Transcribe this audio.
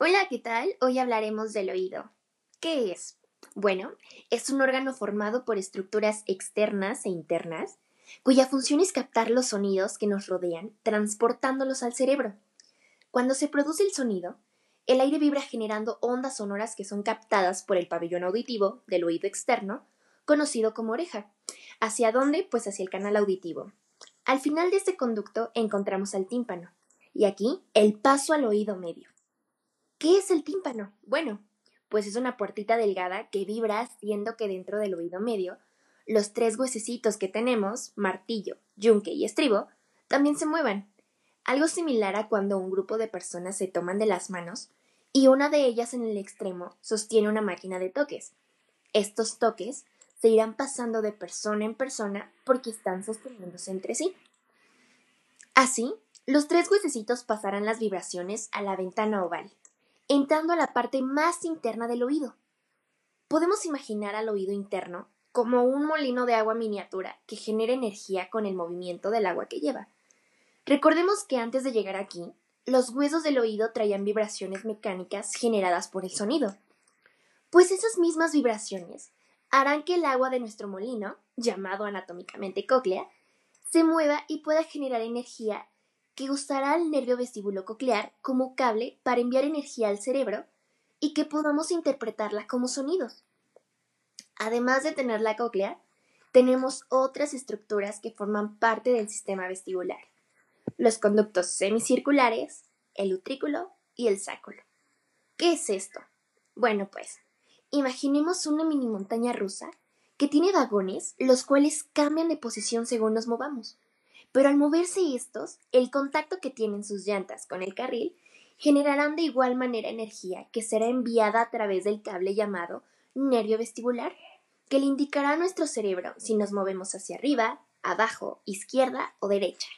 Hola, ¿qué tal? Hoy hablaremos del oído. ¿Qué es? Bueno, es un órgano formado por estructuras externas e internas, cuya función es captar los sonidos que nos rodean, transportándolos al cerebro. Cuando se produce el sonido, el aire vibra generando ondas sonoras que son captadas por el pabellón auditivo del oído externo, conocido como oreja. ¿Hacia dónde? Pues hacia el canal auditivo. Al final de este conducto encontramos al tímpano, y aquí el paso al oído medio. ¿Qué es el tímpano? Bueno, pues es una puertita delgada que vibra haciendo que dentro del oído medio los tres huesecitos que tenemos, martillo, yunque y estribo, también se muevan. Algo similar a cuando un grupo de personas se toman de las manos y una de ellas en el extremo sostiene una máquina de toques. Estos toques se irán pasando de persona en persona porque están sosteniéndose entre sí. Así, los tres huesecitos pasarán las vibraciones a la ventana oval, entrando a la parte más interna del oído. Podemos imaginar al oído interno como un molino de agua miniatura que genera energía con el movimiento del agua que lleva. Recordemos que antes de llegar aquí, los huesos del oído traían vibraciones mecánicas generadas por el sonido. Pues esas mismas vibraciones harán que el agua de nuestro molino, llamado anatómicamente cóclea, se mueva y pueda generar energía que usará al nervio vestíbulo coclear como cable para enviar energía al cerebro y que podamos interpretarla como sonidos. Además de tener la cóclea, tenemos otras estructuras que forman parte del sistema vestibular. Los conductos semicirculares, el utrículo y el sáculo. ¿Qué es esto? Bueno, pues, imaginemos una mini montaña rusa que tiene vagones los cuales cambian de posición según nos movamos. Pero al moverse estos, el contacto que tienen sus llantas con el carril generarán de igual manera energía que será enviada a través del cable llamado nervio vestibular, que le indicará a nuestro cerebro si nos movemos hacia arriba, abajo, izquierda o derecha.